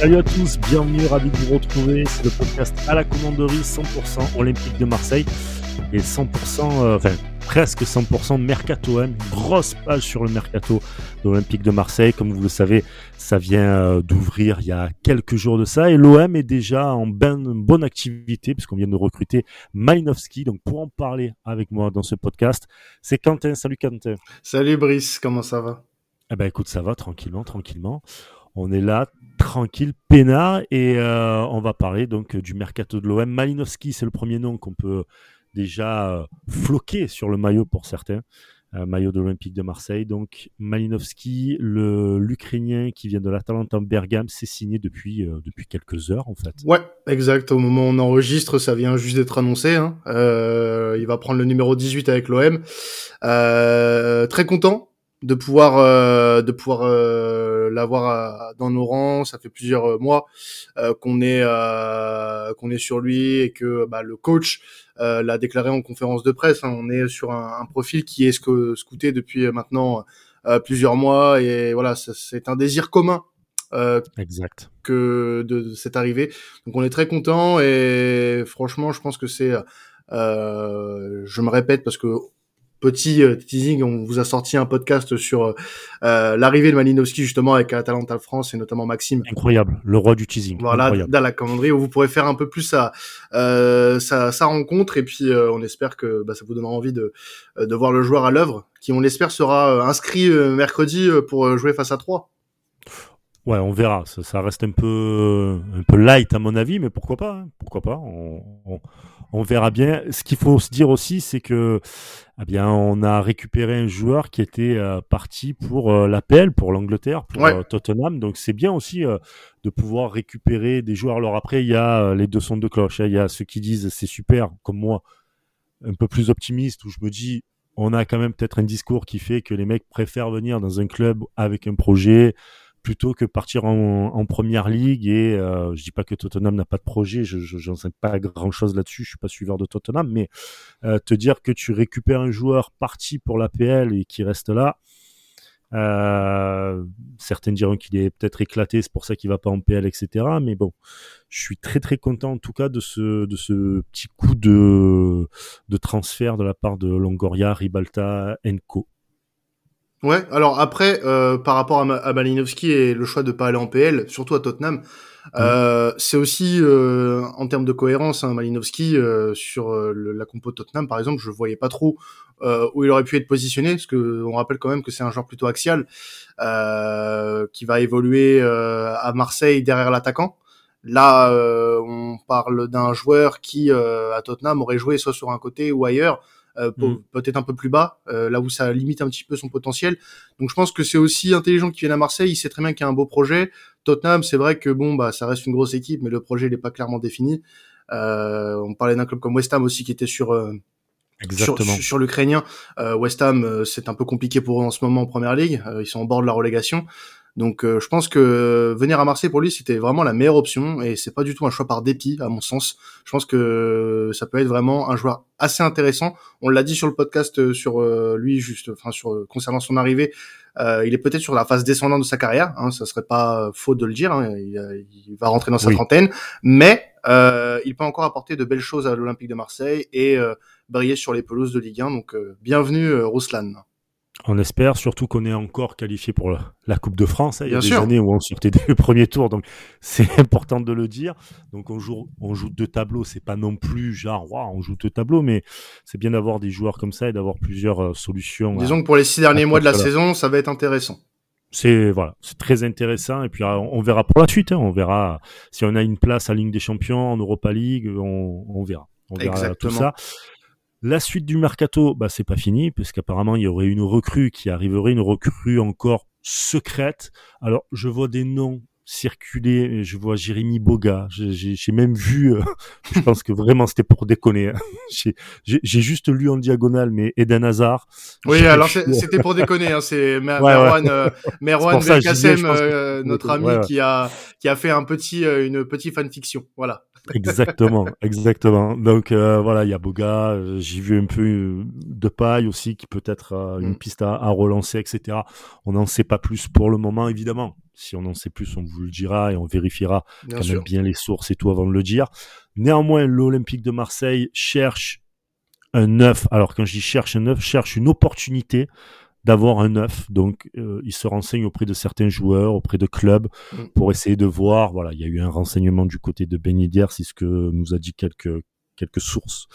Salut à tous, bienvenue, ravi de vous retrouver. C'est le podcast à la commanderie 100% Olympique de Marseille et 100%, euh, enfin presque 100% Mercato M. Grosse page sur le Mercato de l'Olympique de Marseille. Comme vous le savez, ça vient euh, d'ouvrir il y a quelques jours de ça et l'OM est déjà en ben, bonne activité puisqu'on vient de recruter Malinowski. Donc pour en parler avec moi dans ce podcast, c'est Quentin. Salut Quentin. Salut Brice, comment ça va? Eh ben écoute, ça va tranquillement, tranquillement. On est là, tranquille, peinard, et euh, on va parler donc du mercato de l'OM. Malinowski, c'est le premier nom qu'on peut déjà euh, floquer sur le maillot pour certains. Euh, maillot de l'Olympique de Marseille. Donc Malinowski, le l'Ukrainien qui vient de l'Atalanta Bergame, c'est signé depuis depuis quelques heures en fait. Ouais, exact. Au moment où on enregistre, ça vient juste d'être annoncé. Hein. il va prendre le numéro 18 avec l'OM. très content de pouvoir euh, de pouvoir euh, l'avoir dans nos rangs. Ça fait plusieurs euh, mois qu'on est qu'on est sur lui et que bah, le coach l'a déclaré en conférence de presse. Hein. On est sur un, un, profil qui est sc scouté depuis maintenant plusieurs mois et voilà, c'est un désir commun. exact. Que de, cette arrivée. Donc on est très content et franchement, je pense que c'est je me répète parce que petit euh, teasing, on vous a sorti un podcast sur euh, euh, l'arrivée de Malinowski justement avec Atalanta France et notamment Maxime. Incroyable, le roi du teasing. Voilà, dans la commanderie où vous pourrez faire un peu plus sa, sa, rencontre et puis on espère que bah, ça vous donnera envie de, de voir le joueur à l'œuvre qui on l'espère sera inscrit mercredi pour jouer face à 3. Ouais, on verra. Ça, reste un peu, un peu light à mon avis, mais pourquoi pas hein. Pourquoi pas on, on, verra bien. Ce qu'il faut se dire aussi, c'est que, eh bien, on a récupéré un joueur qui était euh, parti pour euh, l'APL, pour l'Angleterre, pour euh, Tottenham. Donc c'est bien aussi de pouvoir récupérer des joueurs. Alors après, il y a les deux sons de cloche. Hein. Il y a ceux qui disent c'est super, comme moi, un peu plus optimiste, où je me dis on a quand même peut-être un discours qui fait que les mecs préfèrent venir dans un club avec un projet plutôt que partir en, première ligue et euh, je dis pas que Tottenham n'a pas de projet, je j'en sais pas grand chose là-dessus, je suis pas suiveur de Tottenham, mais euh, te dire que tu récupères un joueur parti pour l'APL et qui reste là, euh, certains diront qu'il est peut-être éclaté, c'est pour ça qu'il va pas en PL, etc. Mais bon, je suis très très content en tout cas de ce de ce petit coup de de transfert de la part de Longoria, Ribalta, Enco. Ouais, alors après, euh, par rapport à, à, Malinowski et le choix de pas aller en PL, surtout à Tottenham, euh, c'est aussi euh, en termes de cohérence, hein, Malinowski euh, sur euh, la compo de Tottenham, par exemple, je voyais pas trop où il aurait pu être positionné, parce que on rappelle quand même que c'est un joueur plutôt axial qui va évoluer à Marseille derrière l'attaquant. Là, on parle d'un joueur qui à Tottenham aurait joué soit sur un côté ou ailleurs. Euh, mm. peut-être un peu plus bas, euh, là où ça limite un petit peu son potentiel. Donc je pense que c'est aussi intelligent qu'il vienne à Marseille. Il sait très bien qu'il y a un beau projet. Tottenham, c'est vrai que bon, bah ça reste une grosse équipe, mais le projet n'est pas clairement défini. Euh, on parlait d'un club comme West Ham aussi qui était sur Exactement. Sur, sur l'Ukrainien, West Ham, c'est un peu compliqué pour eux en ce moment en Première Ligue. ils sont en bord de la relégation. Donc euh, je pense que venir à Marseille pour lui c'était vraiment la meilleure option et c'est pas du tout un choix par dépit à mon sens. Je pense que ça peut être vraiment un joueur assez intéressant. On l'a dit sur le podcast euh, sur euh, lui juste enfin sur concernant son arrivée, il est peut-être sur la phase descendante de sa carrière, hein, ça serait pas faux de le dire, hein, il, va rentrer dans sa trentaine, mais il peut encore apporter de belles choses à l'Olympique de Marseille et briller sur les pelouses de Ligue 1 donc bienvenue Ruslan. On espère surtout qu'on est encore qualifié pour la Coupe de France. Hein. Il y a des années où on sortait des premiers tours, donc c'est important de le dire. Donc on joue, on joue deux tableaux. C'est pas non plus genre, wow, on joue deux tableaux, mais c'est bien d'avoir des joueurs comme ça et d'avoir plusieurs euh, solutions. Disons que pour les six derniers mois de la saison, ça va être intéressant. C'est voilà, c'est très intéressant et puis euh, on verra pour la suite. Hein. On verra si on a une place à Ligue des Champions, en Europa League, on, on verra. On verra Exactement. tout ça. La suite du mercato, bah, c'est pas fini, puisqu'apparemment il y aurait une recrue qui arriverait, une recrue encore secrète. Alors, je vois des noms circuler, je vois Jérémy Boga, j'ai même vu, euh, je pense que vraiment c'était pour déconner. Hein. J'ai juste lu en diagonale, mais Eden Hazard. Oui, alors c'était pour déconner, hein, c'est Merwan, ouais. euh, Merwan Belkacem, euh, notre ami qui a qui a fait un petit une petite fanfiction, voilà exactement, exactement. Donc euh, voilà, il y a Boga, euh, j'ai vu un peu euh, de paille aussi qui peut être une mm. piste à, relancer, etc. On n'en sait pas plus pour le moment, évidemment. Si on en sait plus, on vous le dira et on vérifiera Bien quand sûr. même bien les sources et tout avant de le dire. Néanmoins, l'Olympique de Marseille cherche un neuf. Alors quand je dis cherche un neuf, cherche une opportunité d'avoir un neuf. Donc euh, il se renseigne auprès de certains joueurs, auprès de clubs, Mm. pour essayer de voir. Voilà, il y a eu un renseignement du côté de Ben Yedder, c'est ce que nous a dit quelques quelques sources.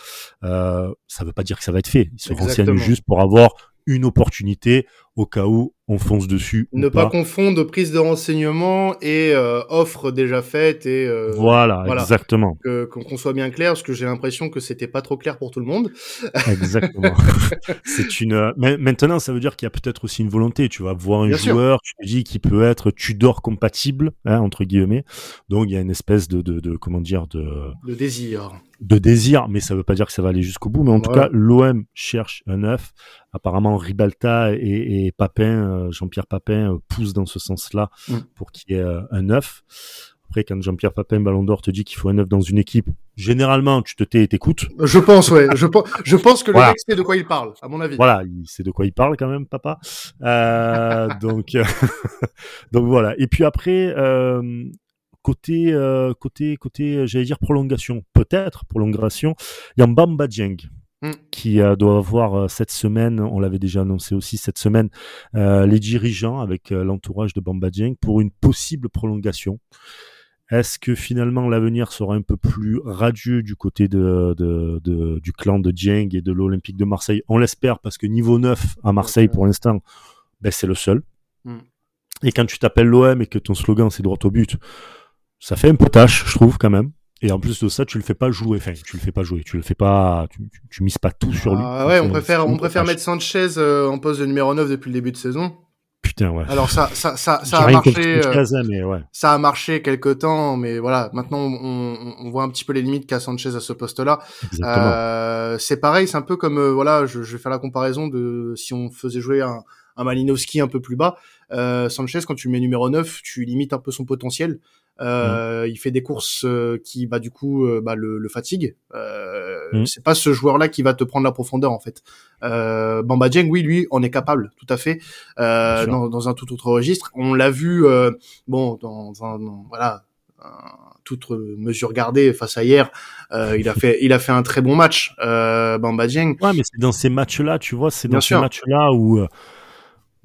Euh, ça veut pas dire que ça va être fait. Il se Exactement. renseigne juste pour avoir une opportunité au cas où on fonce dessus. Ne pas pas. confondre prise de renseignement et euh, offre déjà faite et euh, Voilà, voilà. exactement. que- qu'on soit bien clair, parce que j'ai l'impression que c'était pas trop clair pour tout le monde. Exactement. c'est une. euh, Maintenant, ça veut dire qu'il y a peut-être aussi une volonté. Tu vas voir un Bien sûr. joueur, tu te dis qu'il peut être Tudor compatible, hein, entre guillemets. Donc il y a une espèce de, de, de comment dire de, Le désir. de désir, mais ça veut pas dire que ça va aller jusqu'au bout. Mais en tout cas, l'OM cherche un neuf. Apparemment, Ribalta et, et Papin, euh, Jean-Pierre Papin, euh, poussent dans ce sens-là Mm. pour qu'il y ait euh, un neuf. Après, quand Jean-Pierre Papin, Ballon d'Or, te dit qu'il faut un neuf dans une équipe, généralement, tu te tais et t'écoutes. Je pense, ouais. je, pense, je pense que le mec sait de quoi il parle, à mon avis. Voilà, il sait de quoi il parle quand même, papa. Euh, donc, euh, donc voilà. Et puis après, euh, côté, côté, côté, j'allais dire prolongation, peut-être prolongation. Il y a Mbamba Dieng Mm. qui euh, doit avoir euh, cette semaine, on l'avait déjà annoncé aussi cette semaine, euh, les dirigeants avec l'entourage de Bamba Dieng pour une possible prolongation. Est-ce que finalement l'avenir sera un peu plus radieux du côté de, de, de- du clan de Dieng et de l'Olympique de Marseille? On l'espère parce que niveau 9 à Marseille pour l'instant, ben, c'est le seul. Mm. Et quand tu t'appelles l'OM et que ton slogan c'est droit au but, ça fait un peu tâche, je trouve quand même. Et en plus de ça, tu le fais pas jouer. Enfin, tu le fais pas jouer. Tu le fais pas. Tu, tu, tu mises pas tout sur lui. Ah ouais, on préfère, on préfère mettre Sanchez euh, en poste de numéro 9 depuis le début de saison. Putain, ouais. Alors ça, ça, ça, a marché. euh, Sanchez, mais ouais. ça a marché quelque temps, mais voilà, maintenant on, voit un petit peu les limites qu'a Sanchez à ce poste-là. Euh, c'est pareil, c'est un peu comme euh, voilà, je, je vais faire la comparaison de si on faisait jouer un, un Malinowski un peu plus bas. Sanchez, quand tu le mets numéro 9, tu limites un peu son potentiel. Euh, Il fait des courses euh, qui, bah, du coup, euh, bah, le, le fatigue. Euh, Mm. C'est pas ce joueur-là qui va te prendre la profondeur, en fait. Euh, Bamba Dieng, oui, lui, on est capable, tout à fait, euh, dans, dans un tout autre registre. On l'a vu, euh, bon, dans un, dans- voilà, un- toute mesure gardée face à hier, euh, il a fait, il a fait un très bon match, euh, Bamba Dieng. Ouais, mais c'est dans ces matchs-là, tu vois, c'est Bien dans ces matchs-là où euh,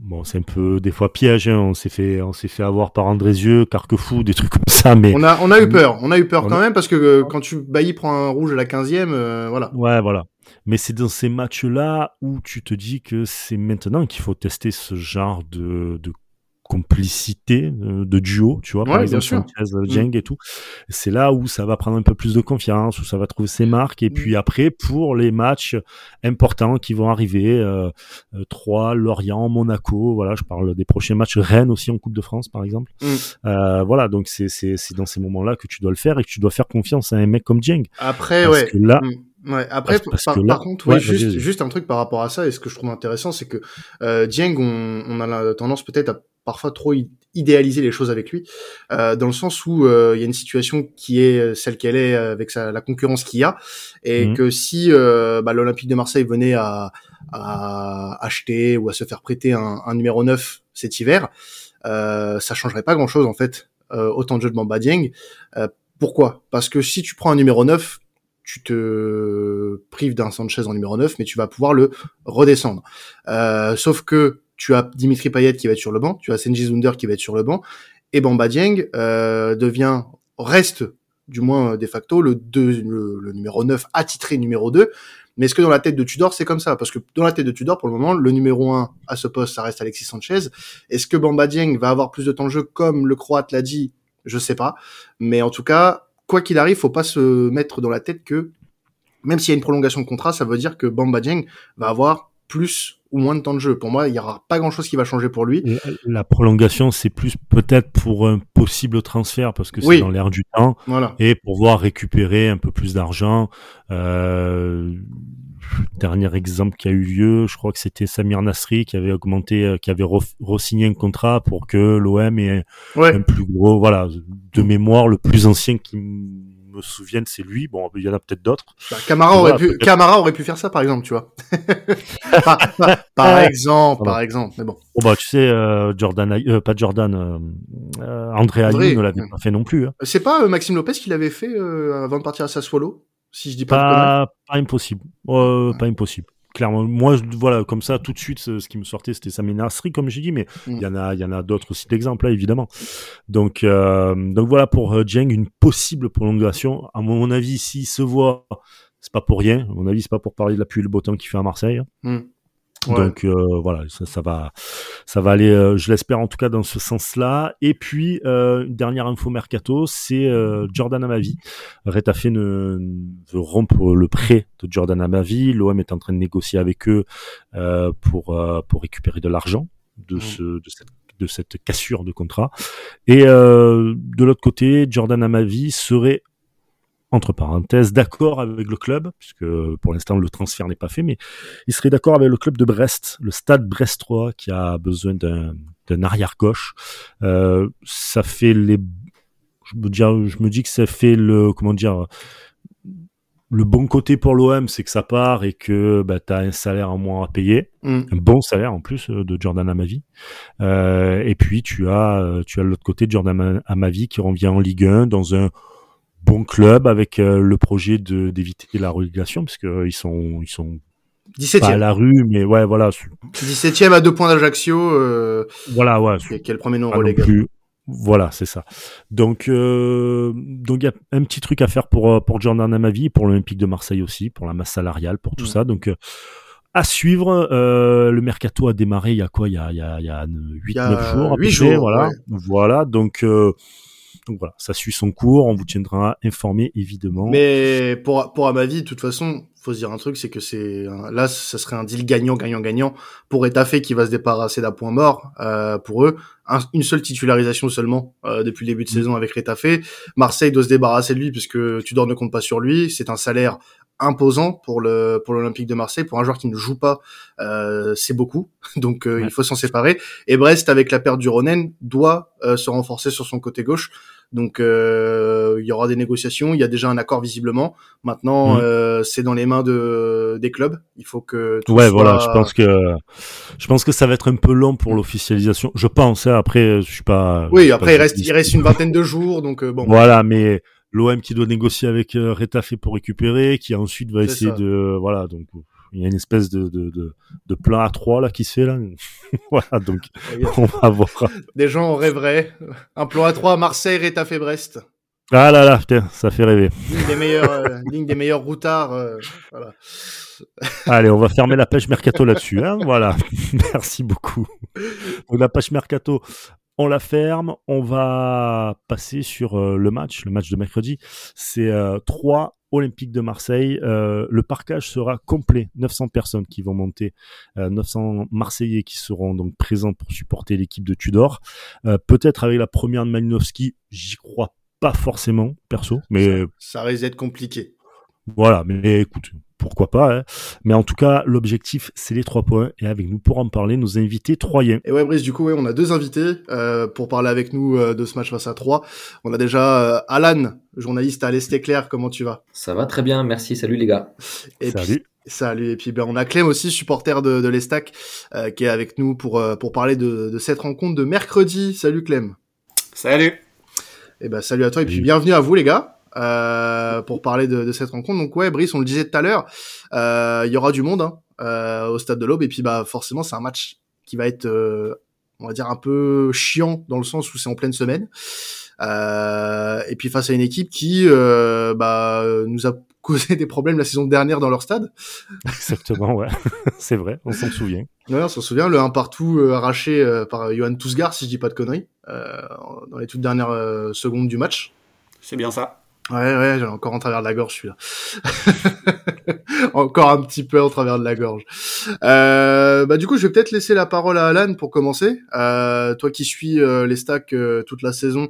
bon, c'est un peu des fois piège. Hein, on s'est fait, on s'est fait avoir par Andrézieux, Carquefou, des trucs comme ça, mais On a, on a eu peur, on a eu peur On quand même parce que euh, quand tu Bailly prend un rouge à la 15e, euh, voilà. ouais, voilà. Mais c'est dans ces matchs-là où tu te dis que c'est maintenant qu'il faut tester ce genre de, de complicité, euh, de duo, tu vois, par Ouais, exemple bien sûr. Sanchez, euh, Dieng et tout. C'est là où ça va prendre un peu plus de confiance, où ça va trouver ses marques. Et Mm. puis après, pour les matchs importants qui vont arriver, euh, euh, Troyes, Lorient, Monaco, voilà, je parle des prochains matchs, Rennes aussi en Coupe de France, par exemple. Mm. Euh, voilà, donc c'est dans ces moments-là que tu dois le faire et que tu dois faire confiance à un mec comme Dieng. Après, Parce ouais. que là, Mm. Ouais. Après, Parce- parce par, que là- par contre, oui, juste, juste un truc par rapport à ça, et ce que je trouve intéressant, c'est que euh, Dieng, on, on a la tendance peut-être à parfois trop idéaliser les choses avec lui, euh, dans le sens où euh, il y a une situation qui est euh, celle qu'elle est euh, avec sa, la concurrence qu'il y a, et Mhm. que si euh, bah, l'Olympique de Marseille venait à, à acheter ou à se faire prêter un, un numéro 9 cet hiver, euh, ça changerait pas grand-chose en fait, euh, autant de jeu de Bamba Dieng. Euh, pourquoi? Parce que si tu prends un numéro 9, tu te prives d'un Sanchez en numéro 9, mais tu vas pouvoir le redescendre. Euh, sauf que tu as Dimitri Payet qui va être sur le banc, tu as Senji Zunder qui va être sur le banc, et Bamba Dieng euh, devient, reste du moins euh, de facto le, numéro 9 attitré numéro 2. Mais est-ce que dans la tête de Tudor, c'est comme ça? Parce que dans la tête de Tudor, pour le moment, le numéro 1 à ce poste, ça reste Alexis Sanchez. Est-ce que Bamba Dieng va avoir plus de temps de jeu comme le Croate l'a dit? Je sais pas. Mais en tout cas, quoi qu'il arrive, faut pas se mettre dans la tête que même s'il y a une prolongation de contrat, ça veut dire que Bamba Dieng va avoir plus ou moins de temps de jeu. Pour moi, il y aura pas grand chose qui va changer pour lui. Et La prolongation, c'est plus peut-être pour un possible transfert parce que c'est Oui. dans l'air du temps Voilà. et pour pouvoir récupérer un peu plus d'argent. Euh, dernier exemple qui a eu lieu, je crois que c'était Samir Nasri qui avait augmenté, euh, qui avait re- re-signé un contrat pour que l'OM ait Ouais. un plus gros, voilà, de mémoire, le plus ancien qui me souvienne, c'est lui. Bon, il y en a peut-être d'autres. Bah, Camara aurait pu, Camara aurait pu faire ça, par exemple, tu vois. par, exemple, par exemple. Mais bon. Bon bah, tu sais, euh, Jordan, euh, pas Jordan, euh, euh André Ayew ne l'avait pas fait non plus. Hein. C'est pas Maxime Lopez qui l'avait fait avant de partir à Sassuolo, si je dis pas. Pas, pas impossible. Pas impossible clairement moi voilà comme ça tout de suite ce, qui me sortait c'était sa ménasserie comme j'ai dit mais mm. il y en a il y en a d'autres aussi d'exemples là évidemment donc euh, donc voilà pour euh, Jeng une possible prolongation à mon avis s'il se voit c'est pas pour rien à mon avis c'est pas pour parler de la pluie et le beau temps qu'il fait à Marseille mm. Donc euh, voilà, ça, ça, va, ça va aller, euh, je l'espère en tout cas dans ce sens-là. Et puis euh, une dernière info mercato, c'est euh, Jordan Amavi. Retafe ne, veut rompre le prêt de Jordan Amavi. L'OM est en train de négocier avec eux pour pour récupérer de l'argent de mmh. ce de cette de cette cassure de contrat. Et de l'autre côté, Jordan Amavi serait entre parenthèses, d'accord avec le club, puisque pour l'instant le transfert n'est pas fait, mais il serait d'accord avec le club de Brest, le stade brestois, qui a besoin d'un arrière gauche. Euh, ça fait les, je me, dis, je me dis que ça fait le, comment dire, le bon côté pour l'OM, c'est que ça part et que bah, tu as un salaire en moins à payer, mm. un bon salaire en plus euh, de Jordan Amavi. Euh, et puis tu as, euh, tu as l'autre côté Jordan Amavi qui revient en Ligue 1 dans un bon club avec euh, le projet de d'éviter la relégation parce que euh, ils sont ils sont 17 pas à la rue mais ouais voilà 17e à deux points d'Ajaccio euh, voilà ouais quel premier nom relégation voilà c'est ça. Donc euh, donc il y a un petit truc à faire pour pour Jordan Amavi pour l'Olympique de Marseille aussi pour la masse salariale pour tout ça. Donc à suivre, le mercato a démarré il y a quoi? Il y a, il y a, il y a 8 9 jours, 8 jours, voilà. Voilà, donc donc voilà, ça suit son cours, on vous tiendra informé évidemment. Mais pour pour à ma vie, de toute façon, faut se dire un truc, c'est que c'est là, ça serait un deal gagnant, gagnant, gagnant pour Etafé qui va se débarrasser d'un point mort euh, pour eux. une seule titularisation seulement euh, depuis le début de mm. saison avec Etafé. Marseille doit se débarrasser de lui puisque Tudor ne compte pas sur lui. C'est un salaire imposant pour le pour l'Olympique de Marseille pour un joueur qui ne joue pas euh, c'est beaucoup donc euh, il faut s'en séparer et Brest avec la perte du Ronen doit euh, se renforcer sur son côté gauche donc euh, il y aura des négociations, il y a déjà un accord visiblement. Maintenant, mm. euh, c'est dans les mains de des clubs. Il faut que tout ouais, voilà. Je pense que je pense que ça va être un peu long pour l'officialisation. Je pense. Hein, après, je suis pas. Oui, après il reste il reste une vingtaine de jours, donc euh, bon. Voilà, mais l'OM qui doit négocier avec euh, Retafe pour récupérer, qui ensuite va essayer de voilà donc il y a une espèce de, de, de, de plan à trois là qui se fait là. voilà, donc on va voir. Des gens en rêveraient. Un plan à trois Marseille, Rétafé, Brest. Ah là là, putain, ça fait rêver. Ligne des meilleurs, euh, ligne des meilleurs routards. Euh, voilà. Allez, on va fermer la pêche mercato là-dessus. Hein voilà. Merci beaucoup. Donc la pêche mercato, on la ferme. On va passer sur euh, le match, le match de mercredi. C'est 3 Olympique de Marseille. Euh, le parcage sera complet, 900 personnes qui vont monter, 900 euh, Marseillais qui seront donc présents pour supporter l'équipe de Tudor. Euh, peut-être avec la première de Malinowski, j'y crois pas forcément, perso, mais ça, ça risque d'être compliqué. Voilà, mais écoute, pourquoi pas. Hein. Mais en tout cas, l'objectif, c'est les trois points. Et avec nous, pour en parler, nos invités troyens. Et ouais, Brice, du coup, ouais, on a deux invités euh, pour parler avec nous euh, de ce match face à 3. On a déjà euh, Alan, journaliste à l'Est Éclair. Comment tu vas? Ça va très bien, merci. Salut les gars. Et salut. Puis, salut. Et puis, ben, on a Clem aussi, supporter de, de l'Estac, qui est avec nous pour, pour parler de, de cette rencontre de mercredi. Salut Clem. Salut. Et ben, salut à toi. Et puis, bienvenue à vous, les gars. Euh, pour parler de, de, cette rencontre. Donc ouais, Brice, on le disait tout à l'heure, euh, il y aura du monde hein, euh, au stade de l'Aube et puis bah forcément c'est un match qui va être, euh, on va dire un peu chiant dans le sens où c'est en pleine semaine. Euh, et puis face à une équipe qui bah, nous a causé des problèmes la saison dernière dans leur stade. Exactement, ouais, c'est vrai, on s'en souvient. Ouais, on s'en souvient, le 1 partout arraché par Johan Tousgar, si je dis pas de conneries, dans les toutes dernières secondes du match. C'est bien ça. Ouais, ouais, j'ai encore en travers de la gorge, celui-là. encore un petit peu en travers de la gorge. Euh, bah du coup, je vais peut-être laisser la parole à Alan pour commencer. Euh, toi qui suis euh, les stacks euh, toute la saison,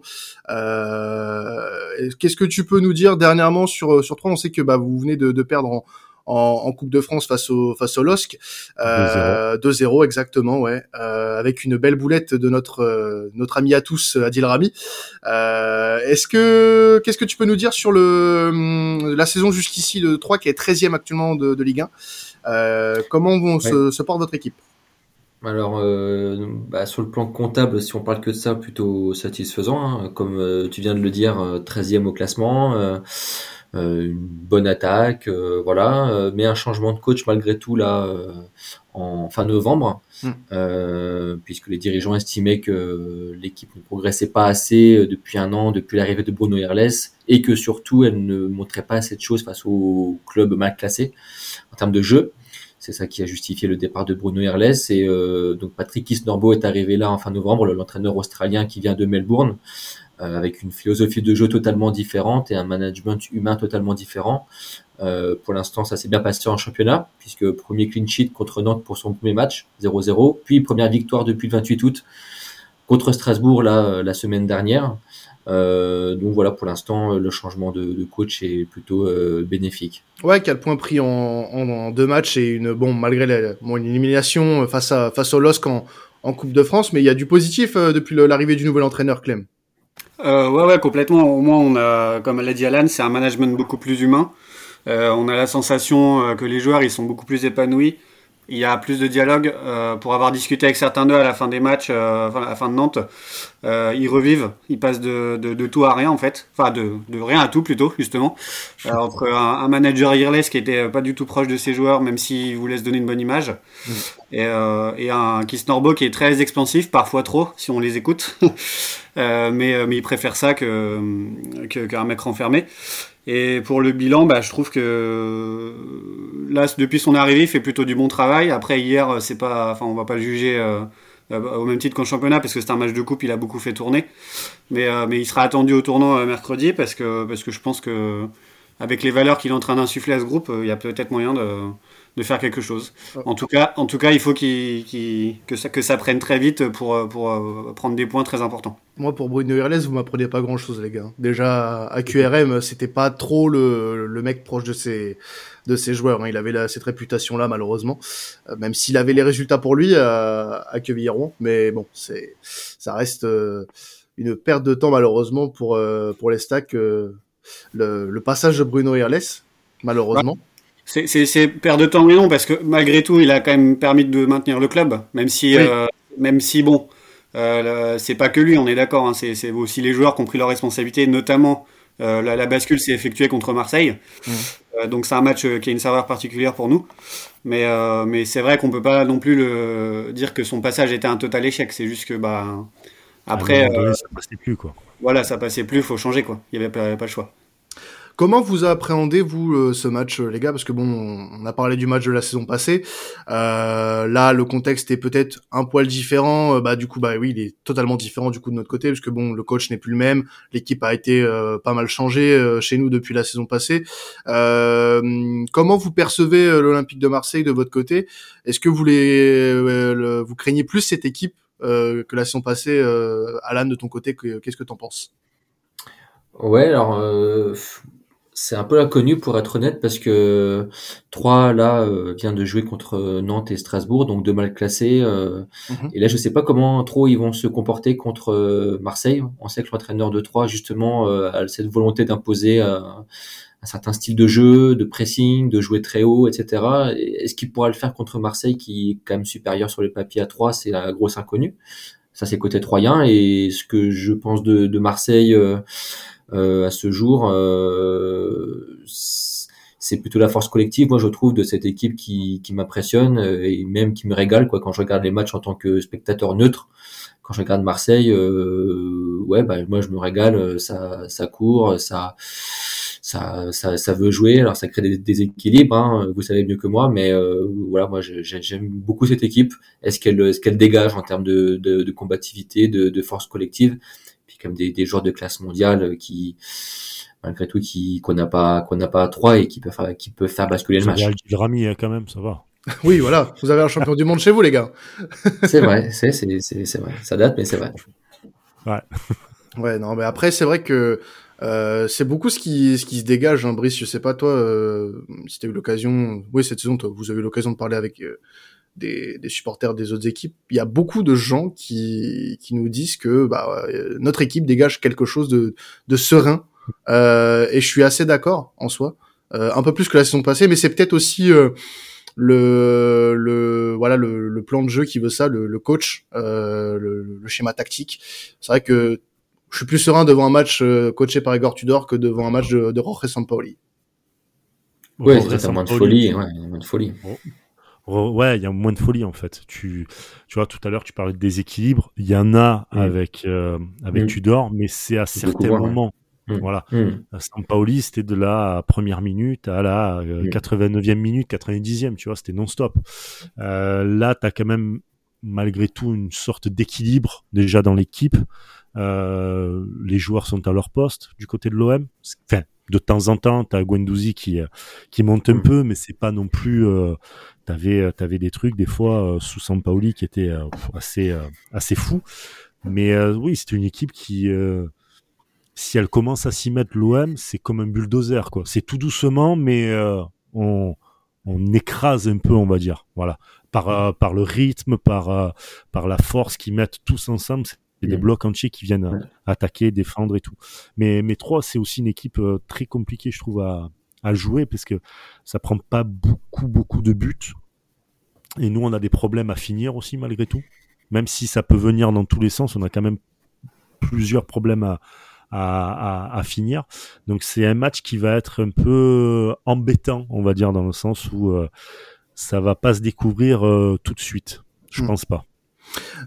qu'est-ce que tu peux nous dire dernièrement sur sur toi? On sait que bah vous venez de, de perdre en, en, Coupe de France face au face au LOSC. 2-0 exactement, ouais, avec une belle boulette de notre notre ami à tous Adil Rami. Est-ce que qu'est-ce que tu peux nous dire sur le hum, la saison jusqu'ici de 3 qui est 13e actuellement de, de Ligue 1 Comment vont se, se porte votre équipe? Alors, euh, bah, sur le plan comptable, si on parle que de ça, plutôt satisfaisant. Hein. Comme euh, tu viens de le dire, 13e euh, au classement, une bonne attaque, voilà. mais un changement de coach malgré tout là en fin novembre, hmm. puisque les dirigeants estimaient que l'équipe ne progressait pas assez depuis un an, depuis l'arrivée de Bruno Herles, et que surtout elle ne montrait pas assez de choses face au club mal classé en termes de jeu. C'est ça qui a justifié le départ de Bruno Herles. Et euh, donc Patrick Kisnorbo est arrivé là en fin novembre, l'entraîneur australien qui vient de Melbourne, euh, avec une philosophie de jeu totalement différente et un management humain totalement différent. Euh, pour l'instant, ça s'est bien passé en championnat, puisque premier clean sheet contre Nantes pour son premier match, 0-0, puis première victoire depuis le 28 août contre Strasbourg là, la semaine dernière. Euh, donc voilà, pour l'instant, le changement de, coach est plutôt euh, bénéfique. Ouais, quel point pris en, deux matchs et une bon malgré la, une élimination face à face au LOSC en, en Coupe de France, mais il y a du positif euh, depuis l'arrivée du nouvel entraîneur Clem. Ouais, ouais, complètement. Au moins, on a, comme l'a dit Alan, c'est un management beaucoup plus humain. on a la sensation que les joueurs ils sont beaucoup plus épanouis il y a plus de dialogue. Euh, pour avoir discuté avec certains d'eux à la fin des matchs, euh, à la fin de Nantes, euh, ils revivent, ils passent de, de, tout à rien en fait, enfin de, de rien à tout plutôt justement. entre un, manager irless qui était pas du tout proche de ses joueurs, même s'il voulait se donner une bonne image, mm. et, et, un Keith Norbo qui est très expansif, parfois trop si on les écoute, mais, mais il préfère ça que qu'un mec renfermé. Et pour le bilan, bah, je trouve que là, depuis son arrivée, il fait plutôt du bon travail. Après, hier, c'est pas, enfin, on va pas le juger euh, euh, au même titre qu'en championnat parce que c'est un match de coupe, il a beaucoup fait tourner. Mais, euh, mais il sera attendu au tournant mercredi parce que, parce que je pense que avec les valeurs qu'il est en train d'insuffler à ce groupe, il y a peut-être moyen de, de faire quelque chose. En tout cas, en tout cas, il faut que, ça, que ça prenne très vite pour, pour euh, prendre des points très importants. Moi, pour Bruno Irles, vous m'apprenez pas grand-chose, les gars. Déjà, à QRM, c'était pas trop le, le mec proche de ses, de ses joueurs. Hein. Il avait cette réputation-là, malheureusement. Euh, même s'il avait les résultats pour lui à, à Quevilleron. Mais bon, c'est, ça reste euh, une perte de temps, malheureusement, pour, pour les stacks. Le, le, passage de Bruno Irles, malheureusement. C'est perte de temps, mais non, parce que malgré tout, il a quand même permis de maintenir le club, même si, euh, même si bon, euh, c'est pas que lui, on est d'accord, hein, c'est aussi les joueurs qui ont pris leurs responsabilités, notamment euh, la, bascule s'est effectuée contre Marseille, mmh. euh, donc c'est un match qui a une saveur particulière pour nous, mais, mais c'est vrai qu'on peut pas non plus le, dire que son passage était un total échec, c'est juste que bah après, ça passait plus quoi. Voilà, ça passait plus, faut changer quoi, il y avait pas, pas le choix. Comment vous appréhendez vous euh, ce match, euh, les gars? Parce que bon, on a parlé du match de la saison passée. Euh, là, le contexte est peut-être un poil différent. bah du coup, bah oui, il est totalement différent du coup de notre côté, parce que bon, le coach n'est plus le même. L'équipe a été pas mal changée chez nous depuis la saison passée. comment vous percevez l'Olympique de Marseille de votre côté? Est-ce que vous les, vous craignez plus cette équipe que la saison passée Alan, de ton côté, qu'est-ce que t'en penses? Ouais, alors c'est un peu l'inconnu pour être honnête parce que 3 là euh, vient de jouer contre Nantes et Strasbourg donc deux mal classés euh, mhm. et là je sais pas comment trop ils vont se comporter contre euh, Marseille on sait que l'entraîneur de 3 justement a cette volonté d'imposer un, certain style de jeu de pressing de jouer très haut etc est-ce qu'il pourra le faire contre Marseille qui est quand même supérieur sur les papiers à 3 c'est la grosse inconnue. Ça c'est côté troyen. Et ce que je pense de, de Marseille euh, à ce jour, euh, c'est plutôt la force collective, moi je trouve, de cette équipe qui, qui m'impressionne euh, et même qui me régale quoi. Quand je regarde les matchs en tant que spectateur neutre. Quand je regarde Marseille, euh, ouais, bah, moi je me régale, ça, ça court, ça, ça, ça, ça veut jouer. Alors ça crée des, des équilibres, hein, vous savez mieux que moi, mais euh, voilà, moi j'aime beaucoup cette équipe. Est-ce qu'elle, est-ce qu'elle dégage en termes de, de, de combativité, de, de force collective? Comme des, des joueurs de classe mondiale qui malgré tout qui qu'on n'a pas qu'on n'a pas à trois et qui peuvent faire, qui peuvent faire basculer le match. Rami hein, quand même, ça va. oui, voilà, vous avez un champion du monde chez vous les gars. c'est vrai, c'est c'est c'est vrai. Ça date mais c'est vrai. Ouais. ouais, non mais après c'est vrai que Euh, c'est beaucoup ce qui, ce qui se dégage, hein, Brice. Je sais pas toi euh, si tu as eu l'occasion. Oui, cette saison, toi, vous avez eu l'occasion de parler avec euh, des, des, supporters des autres équipes. Il y a beaucoup de gens qui, qui nous disent que bah, euh, notre équipe dégage quelque chose de, de serein. Et je suis assez d'accord en soi. un peu plus que la saison passée, mais c'est peut-être aussi le, le voilà le, le, plan de jeu qui veut ça, le, le coach, le, le, schéma tactique. C'est vrai que je suis plus serein devant un match euh, coaché par Igor Tudor que devant un match de, de Jorge Sampaoli. Ouais, c'est moins de folie. Ouais, moins de folie. Ouais, il y a moins de folie en fait. Tu, tu vois, tout à l'heure, tu parlais de déséquilibre. Il y en a mm. avec, euh, avec mm. Tudor, mais c'est à certains moments. Mm. Voilà. Sampaoli, c'était de la première minute à la 89e euh, minute, 90e, tu vois, c'était non-stop. Euh, là, tu as quand même, malgré tout, une sorte d'équilibre déjà dans l'équipe. Euh, les joueurs sont à leur poste du côté de l'OM. Enfin, de temps en temps, tu as Guendouzi qui, euh, qui monte un mm. peu, mais c'est pas non plus. Euh, t'avais euh, avais des trucs des fois euh, sous Sampaoli qui étaient assez assez fou. Mais oui, c'est une équipe qui si elle commence à s'y mettre l'OM, c'est comme un bulldozer quoi. C'est tout doucement, mais on on écrase un peu, on va dire. Voilà, par par le rythme, par par la force qu'ils mettent tous ensemble. Il y a des blocs entiers qui viennent attaquer, défendre et tout. Mais, mais 3, c'est aussi une équipe euh, très compliquée, je trouve, à, à jouer parce que ça prend pas beaucoup, beaucoup de buts. Et nous, on a des problèmes à finir aussi, malgré tout. Même si ça peut venir dans tous les sens, on a quand même plusieurs problèmes à, à, à, finir. Donc c'est un match qui va être un peu embêtant, on va dire, dans le sens où euh, ça va pas se découvrir euh, tout de suite. Je hmm. pense pas.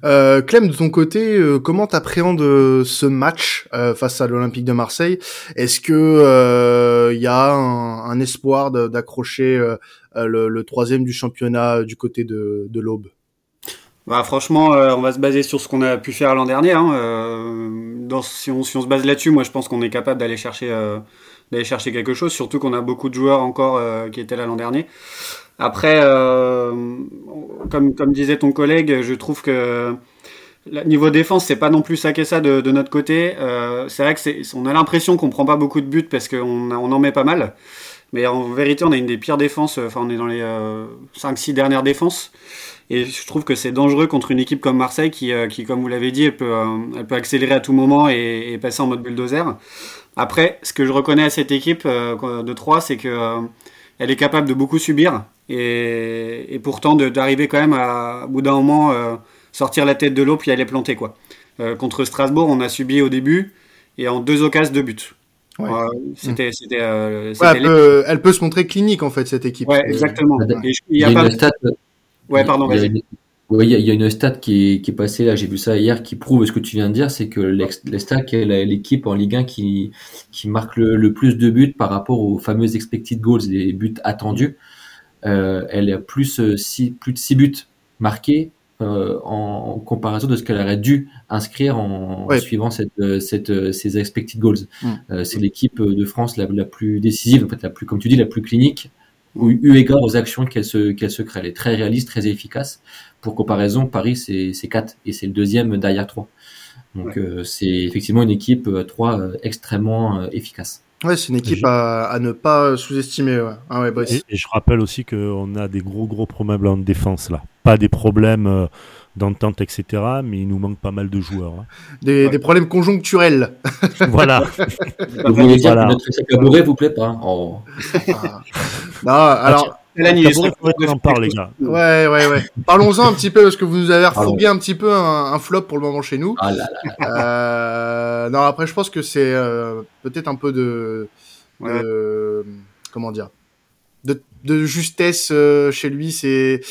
Euh, Clem, de ton côté, euh, comment t'appréhendes euh, ce match euh, face à l'Olympique de Marseille? Est-ce que il y a un, espoir d'accrocher le, troisième du championnat du côté de, de l'Aube? Bah, franchement, on va se baser sur ce qu'on a pu faire l'an dernier. Hein. Dans, si, on, si on se base là-dessus, moi je pense qu'on est capable d'aller chercher, d'aller chercher quelque chose, surtout qu'on a beaucoup de joueurs encore qui étaient là l'an dernier. Après, euh, comme, comme disait ton collègue, je trouve que niveau défense, c'est pas non plus ça que ça de, notre côté. Euh, c'est vrai que on a l'impression qu'on prend pas beaucoup de buts parce qu'on on en met pas mal. Mais en vérité, on a une des pires défenses. Enfin, on est dans les euh, 5-6 dernières défenses. Et je trouve que c'est dangereux contre une équipe comme Marseille qui, euh, qui comme vous l'avez dit, elle peut, euh, elle peut accélérer à tout moment et, passer en mode bulldozer. Après, ce que je reconnais à cette équipe de 3, c'est que elle est capable de beaucoup subir et, pourtant d'arriver quand même à, au bout d'un moment euh, sortir la tête de l'eau puis aller planter quoi. Euh, contre Strasbourg, on a subi au début et en deux occasions de but. Ouais. Euh, c'était, c'était, ouais, elle, peut, elle, peut, se montrer clinique en fait cette équipe. Ouais, exactement. il y a, pas... stat... Ouais, pardon. Il y, a, il y a une stat qui est, qui est passée là, j'ai vu ça hier, qui prouve ce que tu viens de dire, c'est que l'Estac est l'équipe en Ligue 1 qui, qui marque le, le, plus de buts par rapport aux fameux expected goals, les buts attendus. Euh, elle a plus, euh, six, plus de 6 buts marqués euh, en, comparaison de ce qu'elle aurait dû inscrire en, suivant cette, cette, ces expected goals. Mm. c'est l'équipe de France la, la, plus décisive, en fait, la plus, comme tu dis, la plus clinique, eu égard aux actions qu'elle se, qu'elle se crée. Elle est très réaliste, très efficace. Pour comparaison, Paris, c'est, c'est 4 et c'est le deuxième derrière 3. Donc, c'est effectivement une équipe 3 extrêmement efficace. Ouais, c'est une équipe à, à, ne pas sous-estimer. Ouais. Ah ouais, et, je rappelle aussi qu'on a des gros gros problèmes en défense là. Pas des problèmes euh, d'entente, etc. Mais il nous manque pas mal de joueurs. Hein. Des, des, problèmes conjoncturels. voilà. vous voulez dire que notre vous plaît pas oh. ah. Non, alors. En parle, les gars. Ouais, ouais, ouais. Parlons-en un petit peu parce que vous nous avez refourgué un petit peu un, un, flop pour le moment chez nous. Ah là là. Euh, non, après, je pense que c'est euh, peut-être un peu de, de comment dire, de, de justesse euh, chez lui. C'est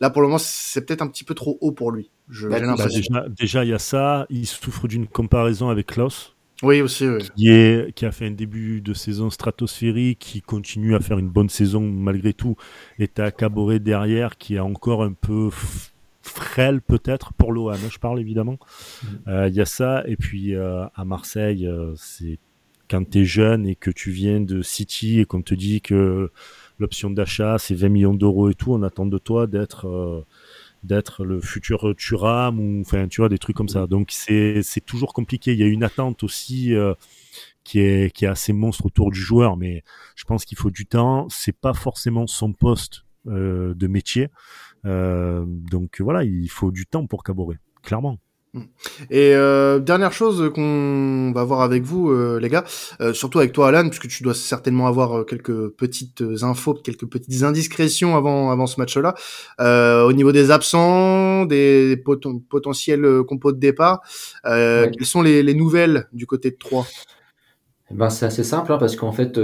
là pour le moment, c'est peut-être un petit peu trop haut pour lui. Je, bah, déjà, déjà, il y a ça. Il souffre d'une comparaison avec Klaus. Oui, aussi, oui. Qui, est, qui a fait un début de saison stratosphérique, qui continue à faire une bonne saison malgré tout, et t'as Caboret derrière qui est encore un peu frêle peut-être pour l'OM, je parle évidemment. Mm-hmm. Euh, il y a ça, et puis euh, à Marseille, euh, c'est quand tu es jeune et que tu viens de City et qu'on te dit que l'option d'achat c'est 20 millions d'euros et tout, on attend de toi d'être d'être le futur Turam ou enfin tu vois des trucs comme ça. Donc c'est c'est toujours compliqué. Il y a une attente aussi euh, qui est qui est assez monstre autour du joueur, mais je pense qu'il faut du temps. C'est pas forcément son poste euh, de métier, euh, donc voilà, il faut du temps pour Caboret, clairement. Et euh, dernière chose qu'on va voir avec vous, euh, les gars, euh, surtout avec toi, Alan, puisque tu dois certainement avoir euh, quelques petites infos, quelques petites indiscrétions avant avant ce match-là. Euh, au niveau des absents, des potentiels compos de départ, ouais. quelles sont les, les, nouvelles du côté de Troyes? Eh ben, c'est assez simple hein, parce qu'en fait,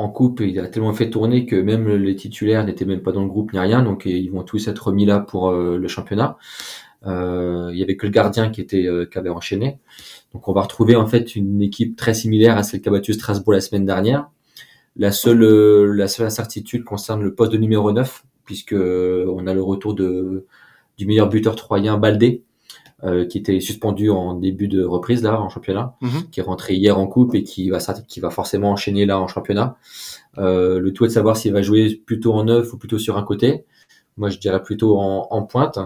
en coupe, il a tellement fait tourner que même les titulaires n'étaient même pas dans le groupe ni rien, donc ils vont tous être remis là pour euh, le championnat. Euh, il y avait que le gardien qui était euh, qui avait enchaîné. Donc on va retrouver en fait une équipe très similaire à celle qu'a battu Strasbourg la semaine dernière. La seule la seule incertitude concerne le poste de numéro 9 puisque on a le retour de du meilleur buteur troyen Baldé euh, qui était suspendu en début de reprise là en championnat, mm -hmm. qui est rentré hier en coupe et qui va qui va forcément enchaîner là en championnat. Euh, le tout est de savoir s'il va jouer plutôt en neuf ou plutôt sur un côté. Moi, je dirais plutôt en, en pointe.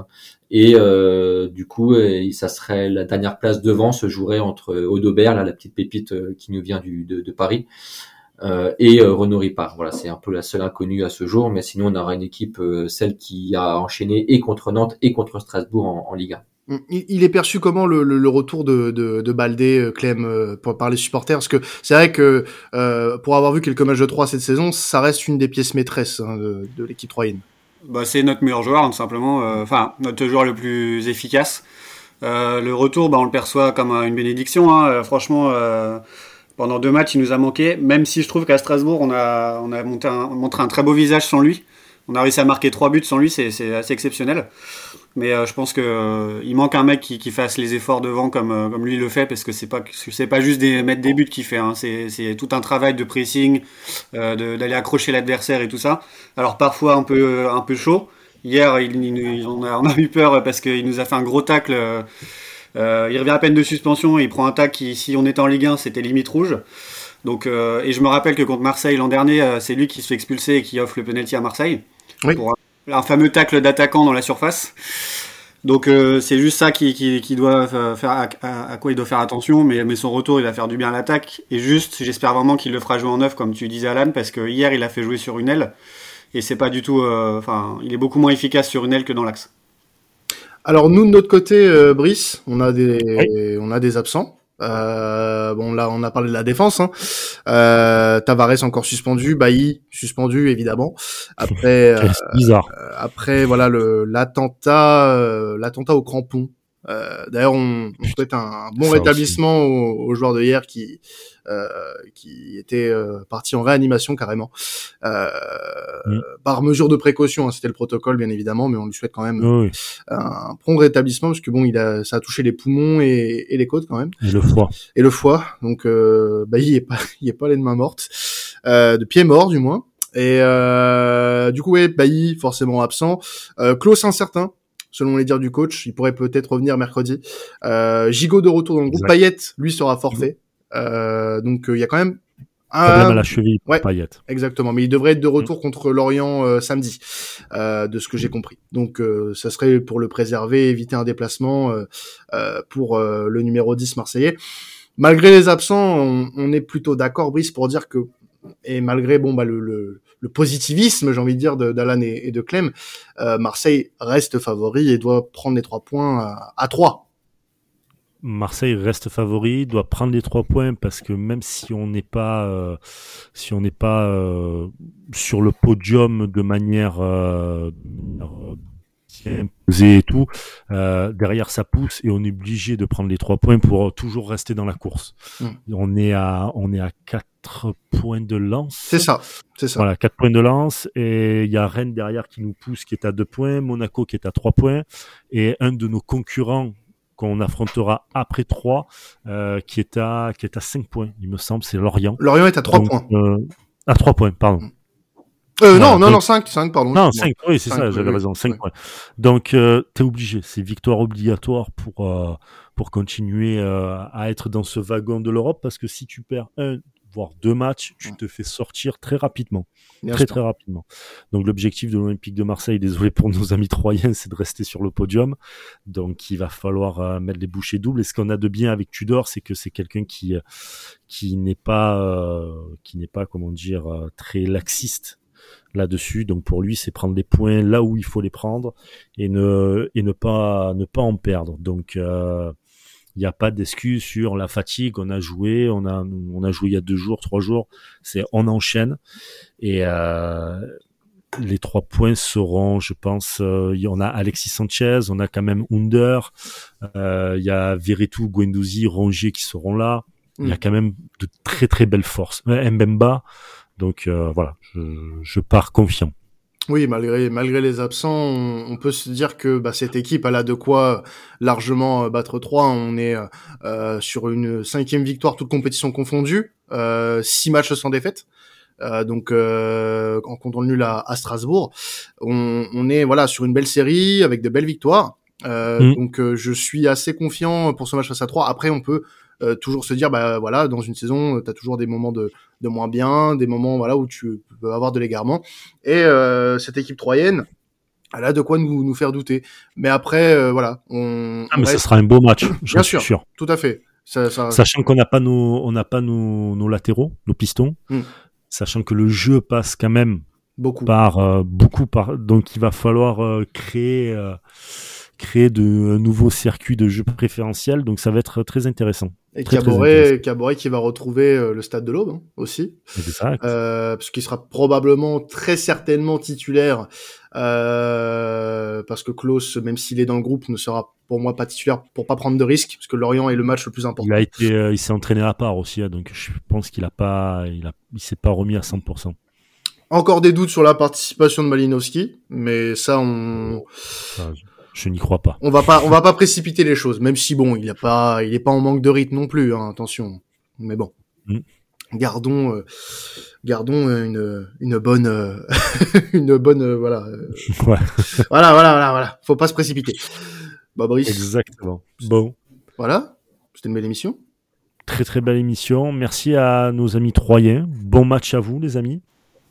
Et euh, du coup, ça serait la dernière place devant se jouerait entre Audobert, là, la petite pépite qui nous vient du, de, de Paris, euh, et euh, Renaud Ripard. Voilà, c'est un peu la seule inconnue à ce jour, mais sinon on aura une équipe, euh, celle qui a enchaîné et contre Nantes et contre Strasbourg en, en Ligue 1. Il est perçu comment le, le, le retour de, de, de, Baldé, euh, Clem, euh, par les supporters? Parce que c'est vrai que euh, pour avoir vu quelques matchs de 3 cette saison, ça reste une des pièces maîtresses hein, de, de l'équipe troyenne. Bah, c'est notre meilleur joueur, tout simplement. Euh, enfin, notre joueur le plus efficace. Euh, le retour, bah, on le perçoit comme une bénédiction. Hein. Franchement, pendant deux matchs, il nous a manqué. Même si je trouve qu'à Strasbourg, on a, on a un, montré un très beau visage sans lui. On a réussi à marquer trois buts sans lui, c'est assez exceptionnel. Mais euh, je pense que euh, manque un mec qui, fasse les efforts devant comme euh, comme lui le fait parce que c'est pas pas juste des mettre des buts qu'il fait. Hein. C'est tout un travail de pressing, d'aller accrocher l'adversaire et tout ça. Alors parfois un peu un peu chaud. Hier, on, a, eu peur parce qu'il nous a fait un gros tacle. Il revient à peine de suspension, et il prend un tacle qui, si on était en Ligue 1, c'était limite rouge. Donc, et je me rappelle que contre Marseille l'an dernier, c'est lui qui se fait expulser et qui offre le penalty à Marseille. Oui. Pour un fameux tacle d'attaquant dans la surface. Donc euh, c'est juste ça qui, qui, qui doit faire à, à, à, quoi il doit faire attention, mais, mais son retour il va faire du bien à l'attaque. Et juste, j'espère vraiment qu'il le fera jouer en neuf comme tu disais Alan, parce que hier il a fait jouer sur une aile et c'est pas du tout, enfin, euh, il est beaucoup moins efficace sur une aile que dans l'axe. Alors nous de notre côté, euh, Brice, on a des, oui. on a des absents. Euh, bon là on a parlé de la défense. Hein. Euh, Tavares encore suspendu, Bailly suspendu évidemment. Après, euh, bizarre. après voilà le l'attentat, euh, l'attentat au crampon. Euh, D'ailleurs on, on, souhaite un, bon Ça rétablissement aux, aux, joueurs de hier qui euh, qui étaient partis en réanimation carrément mm. par mesure de précaution. Hein, C'était le protocole bien évidemment, mais on lui souhaite quand même oui. un prompt rétablissement parce que bon il a ça a touché les poumons et, et les côtes quand même. Et le foie. Et le foie. Donc euh, bah il est pas il est pas les mains mortes, euh, de pieds morts du moins. Et euh, du coup ouais Bailly forcément absent, euh, Klaus incertain selon les dires du coach, il pourrait peut-être revenir mercredi. Euh, Gigot de retour dans le groupe. Payet lui sera forfait. Euh, donc il y a quand même un problème à la cheville ouais, Payet. Exactement, mais il devrait être de retour mmh. contre Lorient euh, samedi, euh, de ce que j'ai compris. Donc euh, ça serait pour le préserver, éviter un déplacement pour le numéro 10 marseillais. Malgré les absents, on, on est plutôt d'accord, Brice, pour dire que et malgré bon bah le, le, le positivisme, j'ai envie de dire, d'Alan et, et, de Clem, euh, Marseille reste favori et doit prendre les trois points à, à 3. Marseille reste favori, doit prendre les trois points parce que même si on n'est pas, euh, si on n'est pas euh, sur le podium de manière imposée et tout, euh, derrière ça pousse et on est obligé de prendre les trois points pour toujours rester dans la course. Mm. On est à, on est à quatre points de lance. C'est ça, c'est ça. Voilà, quatre points de lance et il y a Rennes derrière qui nous pousse qui est à deux points, Monaco qui est à trois points et un de nos concurrents qu'on affrontera après 3, euh, qui est à qui est à 5 points, il me semble, c'est Lorient. Lorient est à 3 Donc, points. Euh, à 3 points, pardon. Euh, non, non, non, 5, 5, pardon. Non, 5, oui, c'est ça, j'avais oui, raison, 5 oui. points. Donc, euh, t'es obligé, c'est victoire obligatoire pour, euh, pour continuer à être dans ce wagon de l'Europe, parce que si tu perds un voire deux matchs, tu te fais sortir très rapidement. Bien très très rapidement. Donc l'objectif de l'Olympique de Marseille, désolé pour nos amis troyens, c'est de rester sur le podium. Donc il va falloir euh, mettre les bouchées doubles. Et ce qu'on a de bien avec Tudor, c'est que c'est quelqu'un qui euh, qui n'est pas euh, qui n'est pas comment dire euh, très laxiste là-dessus. Donc pour lui, c'est prendre les points là où il faut les prendre et ne et ne pas ne pas en perdre. Donc euh, il n'y a pas d'excuse sur la fatigue. On a joué, on a on a joué il y a deux jours, trois jours. C'est on enchaîne et euh, les trois points seront, je pense, euh, en a Alexis Sanchez, on a quand même Under, euh, il y a Veretout, Guendouzi, Rongier qui seront là. Il y a Mm. quand même de très très belles forces. Euh, Mbemba, donc euh, voilà, je, je pars confiant. Oui, malgré malgré les absents, on, on peut se dire que bah, cette équipe elle a de quoi largement euh, battre 3. On est euh, euh, sur une cinquième victoire, toute compétition confondue, euh, six matchs sans défaite. Euh, donc euh, en comptant le nul à, à Strasbourg, on, on est voilà sur une belle série avec de belles victoires. Euh, Mm. Donc euh, je suis assez confiant pour ce match face à 3. Après on peut euh, toujours se dire bah voilà dans une saison tu as toujours des moments de, de moins bien, des moments voilà où tu peux avoir de l'égarement. Et euh, cette équipe troyenne, elle a de quoi nous, nous faire douter. Mais après, euh, voilà, on, Ah, mais ça reste- sera un beau match, j'en Bien suis sûr. sûr. tout à fait. Ça, ça, Sachant qu'on n'a pas nos, on n'a pas nos, nos latéraux, nos pistons, Mm. sachant que le jeu passe quand même beaucoup. par euh, beaucoup par, donc il va falloir créer, créer de nouveaux circuits de jeu préférentiels. Donc ça va être très intéressant. Et très, très Caboret, intéressant. Qui va retrouver euh, le stade de l'Aube hein, aussi, euh, parce qu'il sera probablement très certainement titulaire, euh, parce que Klaus, même s'il est dans le groupe, ne sera pour moi pas titulaire pour pas prendre de risques, parce que Lorient est le match le plus important. Il a été, euh, il s'est entraîné à part aussi, hein, donc je pense qu'il a pas, il a, il s'est pas remis à 100%. Encore des doutes sur la participation de Malinowski, mais ça on je, je n'y crois pas. on va pas on va pas précipiter les choses, même si bon il a pas il est pas en manque de rythme non plus, hein, attention. Mais bon, Mm. gardons euh, gardons euh, une une bonne euh, une bonne euh, voilà euh, Ouais, voilà voilà voilà voilà faut pas se précipiter. Bah Brice, exactement. Bon. voilà, c'était une belle émission. Très très belle émission. Merci à nos amis troyens. Bon match à vous, les amis.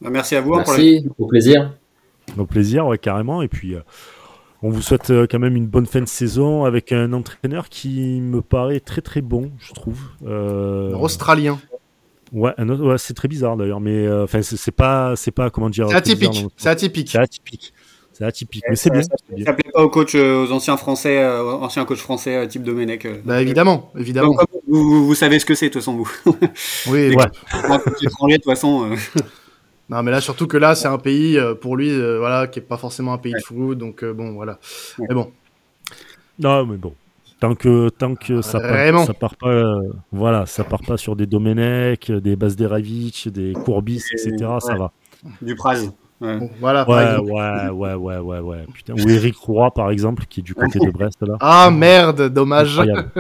Bah, merci à vous hein, pour la Merci, au plaisir. Au plaisir, ouais, carrément. Et puis, euh, on vous souhaite euh, quand même une bonne fin de saison avec un entraîneur qui me paraît très très bon, je trouve. Euh, Australien. ouais, un autre- ouais, c'est très bizarre d'ailleurs, mais euh, enfin, c'est c'est pas, c'est pas comment dire. C'est atypique, c'est atypique. C'est atypique. C'est atypique, mais c'est bien. Ça plaît pas aux coachs, aux anciens français, euh, aux anciens coachs français euh, type Domenech. euh. Bah évidemment, évidemment. Vous, vous- vous savez ce que c'est, de toute façon, vous. Oui, ouais. Un coach étranger, de toute façon. Non, mais là, surtout que là, c'est un pays, euh, pour lui, euh, voilà, qui est pas forcément un pays de foot, donc euh, bon, voilà. Ouais. Mais bon, Non, mais bon. Tant que, tant que ça, part, ça part pas, euh, voilà, ça part pas sur des Domenech, des Bazderavic, des Courbis, etc. Ça ouais. va. Du Praz. Ouais. bon, voilà. Ouais, ouais, ouais, ouais, ouais, ouais. Putain. Ou Eric Roy, par exemple, qui est du côté de Brest, là. Ah merde, dommage. Incroyable.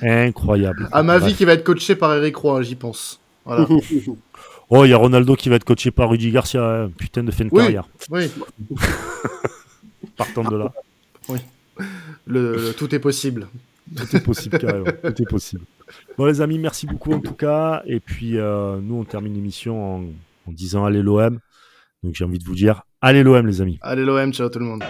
Incroyable. À ma vie qui va être coaché par Eric Roy, j'y pense. Voilà. Oh, il y a Ronaldo qui va être coaché par Rudy Garcia. hein. Putain de fin de Oui. carrière. oui, Partant de là. le, le- tout est possible. Tout est possible, carrément. Tout est possible. Bon, les amis, merci beaucoup en tout cas. Et puis, euh, nous, on termine l'émission en, en disant allez l'OM. Donc, j'ai envie de vous dire allez l'OM, les amis. Allez l'OM, ciao tout le monde.